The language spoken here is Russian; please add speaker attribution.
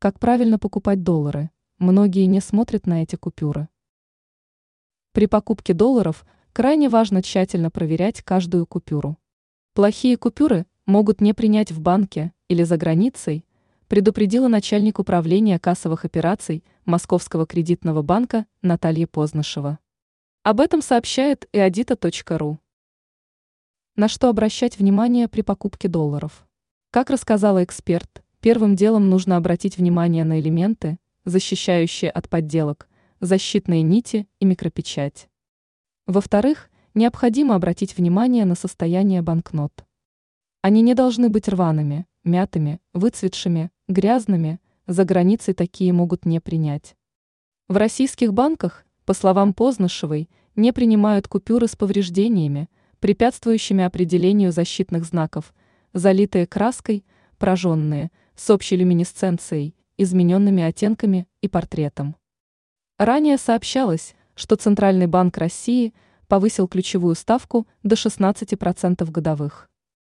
Speaker 1: Как правильно покупать доллары? Многие не смотрят на эти купюры. При покупке долларов крайне важно тщательно проверять каждую купюру. Плохие купюры могут не принять в банке или за границей, предупредила начальник управления кассовых операций Московского кредитного банка Наталья Познышева. Об этом сообщает и адита.ру. На что обращать внимание при покупке долларов? Как рассказала эксперт, Первым делом нужно обратить внимание на элементы, защищающие от подделок, защитные нити и микропечать. Во-вторых, необходимо обратить внимание на состояние банкнот. Они не должны быть рваными, мятыми, выцветшими, грязными, за границей такие могут не принять. В российских банках, по словам Познышевой, не принимают купюры с повреждениями, препятствующими определению защитных знаков, залитые краской, прожженные – с общей люминесценцией, измененными оттенками и портретом. Ранее сообщалось, что Центральный банк России повысил ключевую ставку до 16% годовых.